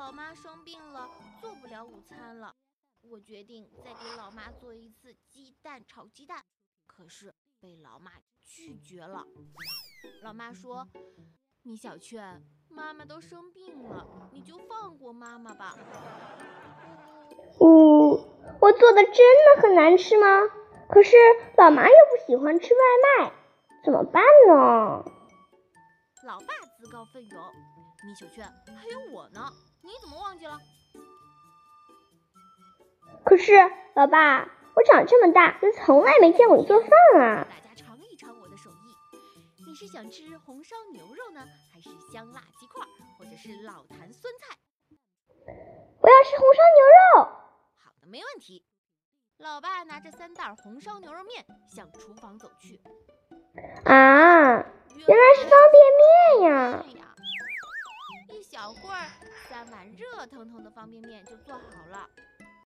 老妈生病了，做不了午餐了，我决定再给老妈做一次鸡蛋炒鸡蛋。可是被老妈拒绝了。老妈说：“米小圈，妈妈都生病了，你就放过妈妈吧。”呜，我做的真的很难吃吗？可是老妈又不喜欢吃外卖，怎么办呢？老爸自告奋勇，米小圈，还有我呢，你怎么忘记了？可是老爸，我长这么大就从来没见过你做饭啊！大家尝一尝我的手艺。你是想吃红烧牛肉呢，还是香辣鸡块，或者是老坛酸菜？我要吃红烧牛肉。好的，没问题。老爸拿着三袋红烧牛肉面向厨房走去。啊！原来是方呀！一小会儿，三碗热腾腾的方便面就做好了。